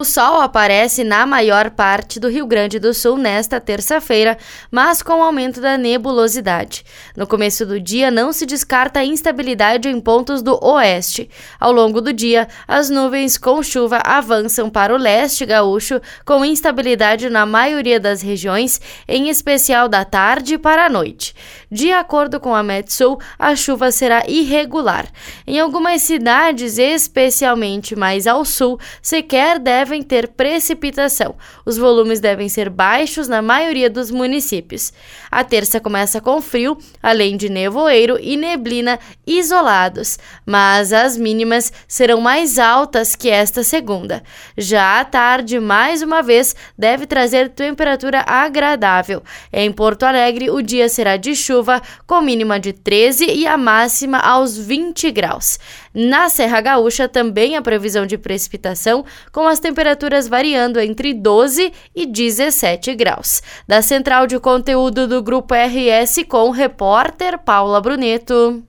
O sol aparece na maior parte do Rio Grande do Sul nesta terça-feira, mas com aumento da nebulosidade. No começo do dia, não se descarta instabilidade em pontos do oeste. Ao longo do dia, as nuvens com chuva avançam para o leste gaúcho, com instabilidade na maioria das regiões, em especial da tarde para a noite. De acordo com a Metsul, a chuva será irregular. Em algumas cidades, especialmente mais ao sul, sequer deve devem ter precipitação. Os volumes devem ser baixos na maioria dos municípios. A terça começa com frio, além de nevoeiro e neblina isolados, mas as mínimas serão mais altas que esta segunda. Já à tarde, mais uma vez, deve trazer temperatura agradável. Em Porto Alegre, o dia será de chuva, com mínima de 13 e a máxima aos 20 graus. Na Serra Gaúcha, também a previsão de precipitação, com as temperaturas temperaturas variando entre 12 e 17 graus. Da central de conteúdo do Grupo RS com o repórter Paula Bruneto.